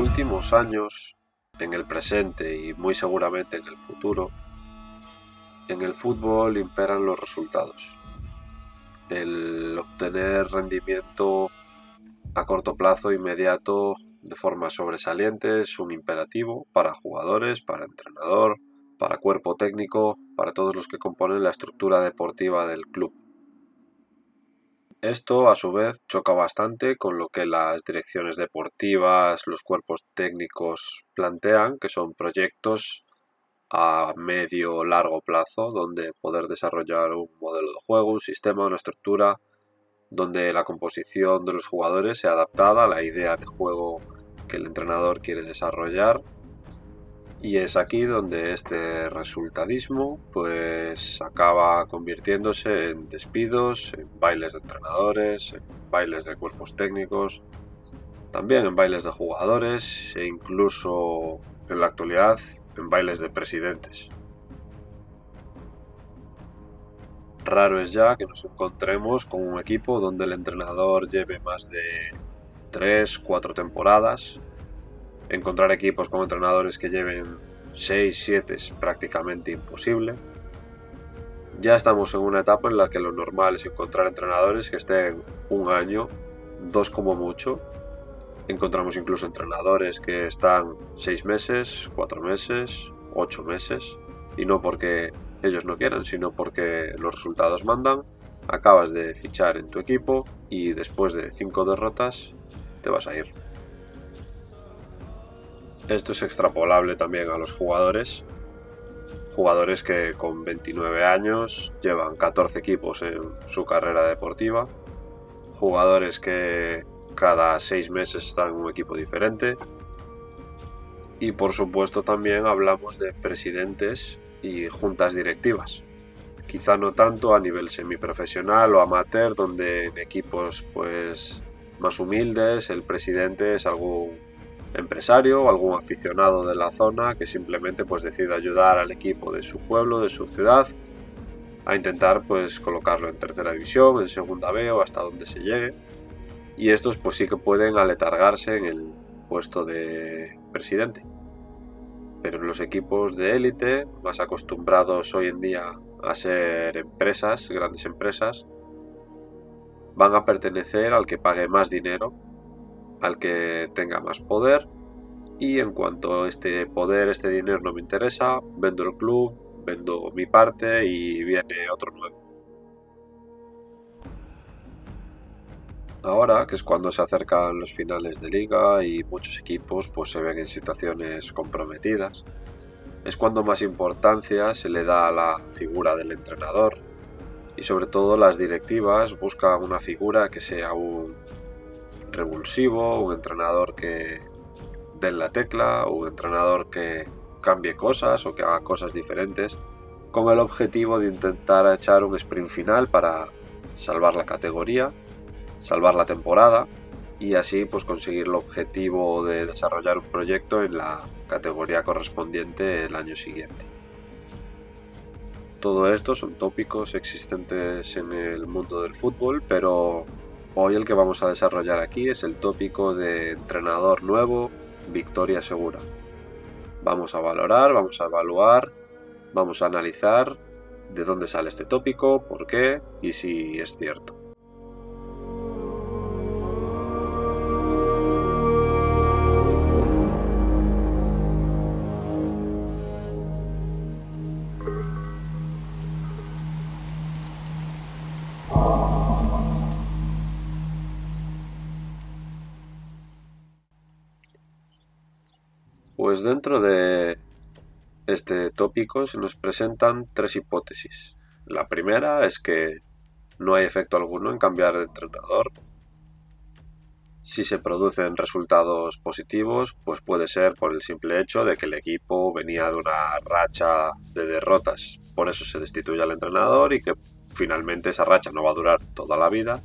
Últimos años, en el presente y muy seguramente en el futuro, en el fútbol imperan los resultados. El obtener rendimiento a corto plazo inmediato de forma sobresaliente es un imperativo para jugadores, para entrenador, para cuerpo técnico, para todos los que componen la estructura deportiva del club. Esto, a su vez, choca bastante con lo que las direcciones deportivas, los cuerpos técnicos plantean, que son proyectos a medio largo plazo, donde poder desarrollar un modelo de juego, un sistema, una estructura, donde la composición de los jugadores sea adaptada a la idea de juego que el entrenador quiere desarrollar y es aquí donde este resultadismo pues acaba convirtiéndose en despidos, en bailes de entrenadores, en bailes de cuerpos técnicos, también en bailes de jugadores e incluso en la actualidad en bailes de presidentes. Raro es ya que nos encontremos con un equipo donde el entrenador lleve más de 3, 4 temporadas encontrar equipos con entrenadores que lleven 6, 7 es prácticamente imposible. Ya estamos en una etapa en la que lo normal es encontrar entrenadores que estén un año, dos como mucho. Encontramos incluso entrenadores que están 6 meses, 4 meses, 8 meses. Y no porque ellos no quieran, sino porque los resultados mandan. Acabas de fichar en tu equipo y después de 5 derrotas te vas a ir. Esto es extrapolable también a los jugadores. Jugadores que con 29 años llevan 14 equipos en su carrera deportiva. Jugadores que cada 6 meses están en un equipo diferente. Y por supuesto también hablamos de presidentes y juntas directivas. Quizá no tanto a nivel semiprofesional o amateur, donde en equipos pues más humildes el presidente es algún empresario o algún aficionado de la zona que simplemente pues decide ayudar al equipo de su pueblo, de su ciudad, a intentar pues colocarlo en tercera división, en segunda B o hasta donde se llegue. Y estos pues sí que pueden aletargarse en el puesto de presidente. Pero en los equipos de élite, más acostumbrados hoy en día a ser empresas, grandes empresas, van a pertenecer al que pague más dinero al que tenga más poder. Y en cuanto este poder, este dinero no me interesa, vendo el club, vendo mi parte y viene otro nuevo. Ahora, que es cuando se acercan los finales de liga y muchos equipos pues se ven en situaciones comprometidas, es cuando más importancia se le da a la figura del entrenador. Y sobre todo las directivas buscan una figura que sea un revulsivo, un entrenador que dé la tecla, un entrenador que cambie cosas o que haga cosas diferentes, con el objetivo de intentar echar un sprint final para salvar la categoría, salvar la temporada y así pues conseguir el objetivo de desarrollar un proyecto en la categoría correspondiente el año siguiente. Todo esto son tópicos existentes en el mundo del fútbol, pero Hoy el que vamos a desarrollar aquí es el tópico de entrenador nuevo, victoria segura. Vamos a valorar, vamos a evaluar, vamos a analizar de dónde sale este tópico, por qué y si es cierto. Pues dentro de este tópico se nos presentan tres hipótesis. La primera es que no hay efecto alguno en cambiar de entrenador. Si se producen resultados positivos, pues puede ser por el simple hecho de que el equipo venía de una racha de derrotas. Por eso se destituye al entrenador y que finalmente esa racha no va a durar toda la vida.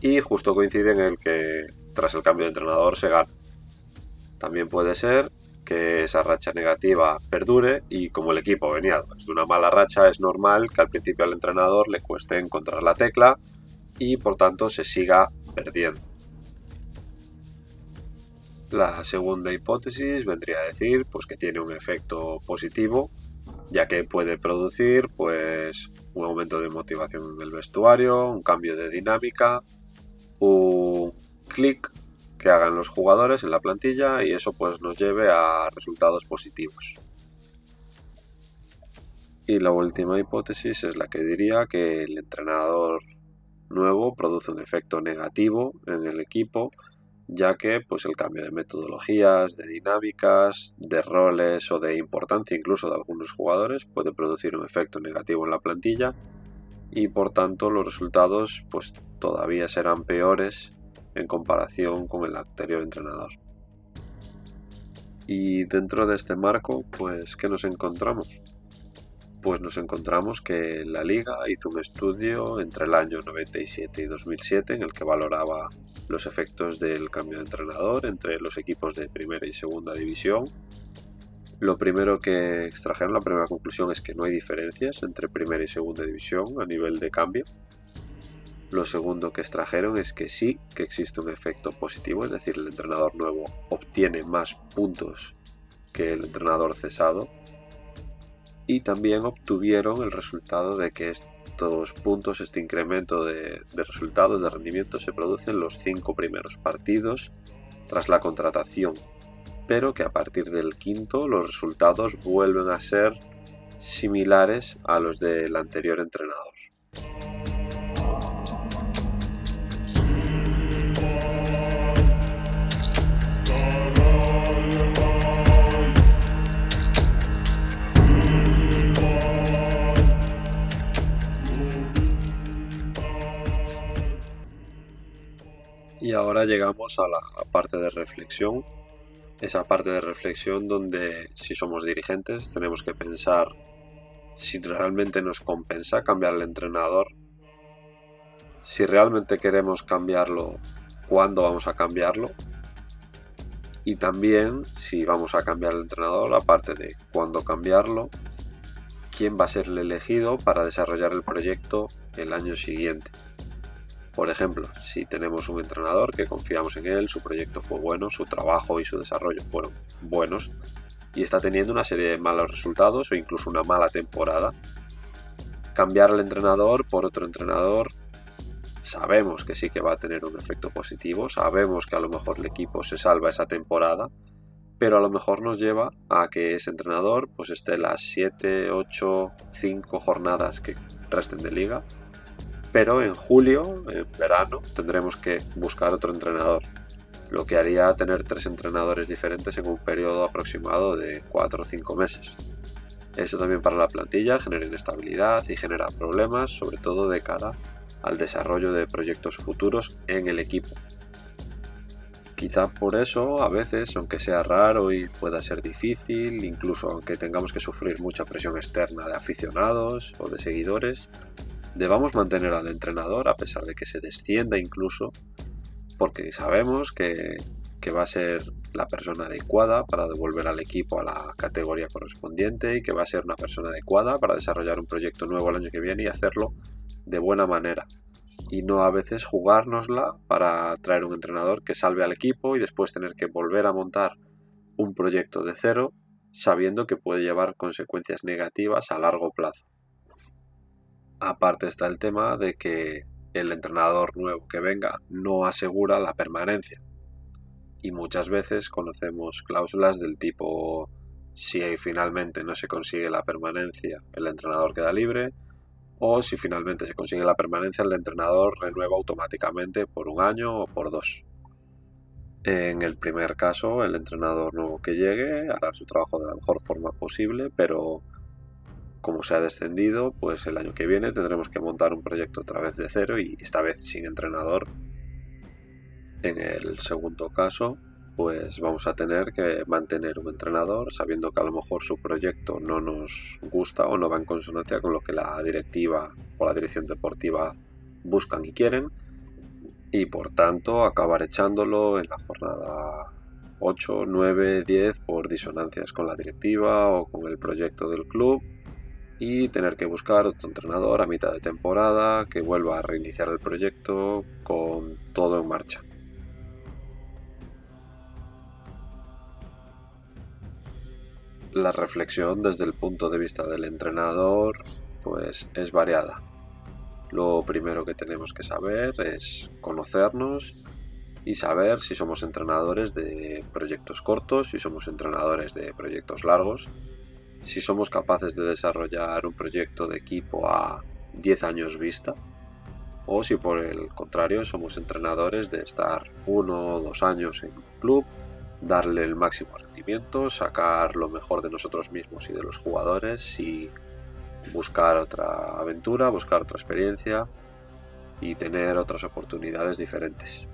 Y justo coincide en el que tras el cambio de entrenador se gana. También puede ser que esa racha negativa perdure y como el equipo venía de una mala racha es normal que al principio al entrenador le cueste encontrar la tecla y por tanto se siga perdiendo. La segunda hipótesis vendría a decir pues que tiene un efecto positivo ya que puede producir pues un aumento de motivación en el vestuario, un cambio de dinámica, un clic que hagan los jugadores en la plantilla y eso pues nos lleve a resultados positivos. Y la última hipótesis es la que diría que el entrenador nuevo produce un efecto negativo en el equipo, ya que pues el cambio de metodologías, de dinámicas, de roles o de importancia incluso de algunos jugadores puede producir un efecto negativo en la plantilla y por tanto los resultados pues todavía serán peores en comparación con el anterior entrenador. Y dentro de este marco, pues, ¿qué nos encontramos? Pues nos encontramos que la liga hizo un estudio entre el año 97 y 2007 en el que valoraba los efectos del cambio de entrenador entre los equipos de primera y segunda división. Lo primero que extrajeron, la primera conclusión es que no hay diferencias entre primera y segunda división a nivel de cambio. Lo segundo que extrajeron es que sí que existe un efecto positivo, es decir, el entrenador nuevo obtiene más puntos que el entrenador cesado. Y también obtuvieron el resultado de que estos puntos, este incremento de, resultados, de rendimiento, se produce en los cinco primeros partidos tras la contratación, pero que a partir del quinto los resultados vuelven a ser similares a los del anterior entrenador. Y ahora llegamos a la parte de reflexión. Esa parte de reflexión donde si somos dirigentes tenemos que pensar si realmente nos compensa cambiar el entrenador. Si realmente queremos cambiarlo, ¿cuándo vamos a cambiarlo? Y también si vamos a cambiar el entrenador, aparte de cuándo cambiarlo, quién va a ser el elegido para desarrollar el proyecto el año siguiente. Por ejemplo, si tenemos un entrenador que confiamos en él, su proyecto fue bueno, su trabajo y su desarrollo fueron buenos y está teniendo una serie de malos resultados o incluso una mala temporada, cambiar al entrenador por otro entrenador sabemos que sí que va a tener un efecto positivo, sabemos que a lo mejor el equipo se salva esa temporada, pero a lo mejor nos lleva a que ese entrenador pues esté las 7, 8, 5 jornadas que resten de liga pero en julio, en verano, tendremos que buscar otro entrenador, lo que haría tener tres entrenadores diferentes en un periodo aproximado de 4 o 5 meses. Eso también para la plantilla genera inestabilidad y genera problemas, sobre todo de cara al desarrollo de proyectos futuros en el equipo. Quizá por eso, a veces, aunque sea raro y pueda ser difícil, incluso aunque tengamos que sufrir mucha presión externa de aficionados o de seguidores, debamos mantener al entrenador a pesar de que se descienda incluso, porque sabemos que, va a ser la persona adecuada para devolver al equipo a la categoría correspondiente y que va a ser una persona adecuada para desarrollar un proyecto nuevo el año que viene y hacerlo de buena manera. Y no a veces jugárnosla para traer un entrenador que salve al equipo y después tener que volver a montar un proyecto de cero sabiendo que puede llevar consecuencias negativas a largo plazo. Aparte está el tema de que el entrenador nuevo que venga no asegura la permanencia. Y muchas veces conocemos cláusulas del tipo si finalmente no se consigue la permanencia, el entrenador queda libre, o si finalmente se consigue la permanencia, el entrenador renueva automáticamente por un año o por dos. En el primer caso, el entrenador nuevo que llegue hará su trabajo de la mejor forma posible, pero como se ha descendido, pues el año que viene tendremos que montar un proyecto otra vez de cero y esta vez sin entrenador. En el segundo caso, pues vamos a tener que mantener un entrenador sabiendo que a lo mejor su proyecto no nos gusta o no va en consonancia con lo que la directiva o la dirección deportiva buscan y quieren y por tanto acabar echándolo en la jornada 8, 9, 10 por disonancias con la directiva o con el proyecto del club y tener que buscar otro entrenador a mitad de temporada que vuelva a reiniciar el proyecto con todo en marcha. La reflexión desde el punto de vista del entrenador pues es variada. Lo primero que tenemos que saber es conocernos y saber si somos entrenadores de proyectos cortos, si somos entrenadores de proyectos largos, si somos capaces de desarrollar un proyecto de equipo a 10 años vista o si por el contrario somos entrenadores de estar uno o dos años en un club, darle el máximo rendimiento, sacar lo mejor de nosotros mismos y de los jugadores y buscar otra aventura, buscar otra experiencia y tener otras oportunidades diferentes.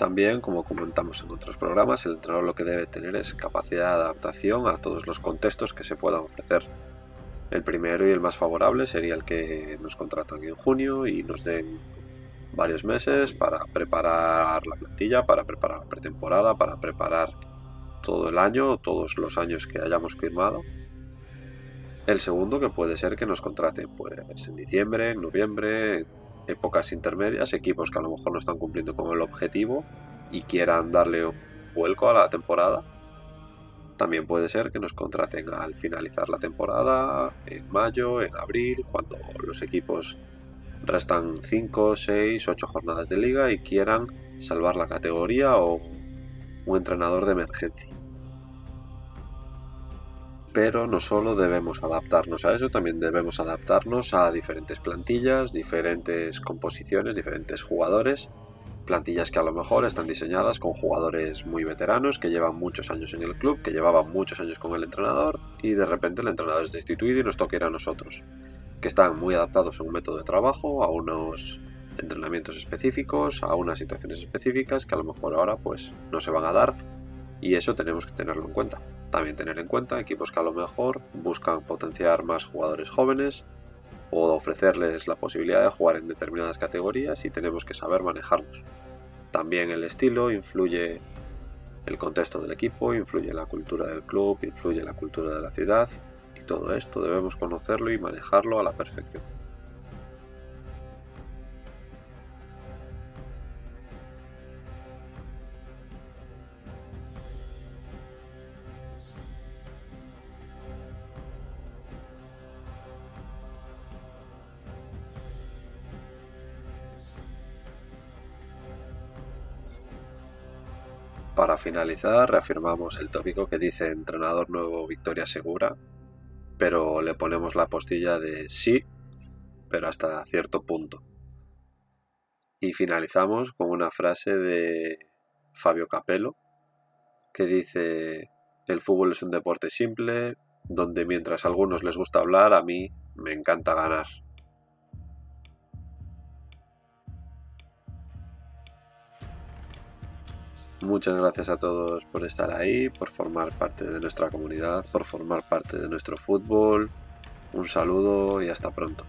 También, como comentamos en otros programas, el entrenador lo que debe tener es capacidad de adaptación a todos los contextos que se puedan ofrecer. El primero y el más favorable sería el que nos contratan en junio y nos den varios meses para preparar la plantilla, para preparar la pretemporada, para preparar todo el año, todos los años que hayamos firmado. El segundo que puede ser que nos contraten pues en diciembre, en noviembre, épocas intermedias, equipos que a lo mejor no están cumpliendo con el objetivo y quieran darle vuelco a la temporada. También puede ser que nos contraten al finalizar la temporada, en mayo, en abril, cuando los equipos restan 5, 6, 8 jornadas de liga y quieran salvar la categoría o un entrenador de emergencia. Pero no solo debemos adaptarnos a eso, también debemos adaptarnos a diferentes plantillas, diferentes composiciones, diferentes jugadores. Plantillas que a lo mejor están diseñadas con jugadores muy veteranos que llevan muchos años en el club, que llevaban muchos años con el entrenador y de repente el entrenador es destituido y nos toca ir a nosotros. Que están muy adaptados a un método de trabajo, a unos entrenamientos específicos, a unas situaciones específicas que a lo mejor ahora pues no se van a dar y eso tenemos que tenerlo en cuenta. También tener en cuenta equipos que a lo mejor buscan potenciar más jugadores jóvenes o ofrecerles la posibilidad de jugar en determinadas categorías y tenemos que saber manejarlos. También el estilo influye el contexto del equipo, influye la cultura del club, influye la cultura de la ciudad y todo esto debemos conocerlo y manejarlo a la perfección. Para finalizar, reafirmamos el tópico que dice entrenador nuevo, victoria segura, pero le ponemos la postilla de sí, pero hasta cierto punto. Y finalizamos con una frase de Fabio Capello, que dice, el fútbol es un deporte simple, donde mientras a algunos les gusta hablar, a mí me encanta ganar. Muchas gracias a todos por estar ahí, por formar parte de nuestra comunidad, por formar parte de nuestro fútbol. Un saludo y hasta pronto.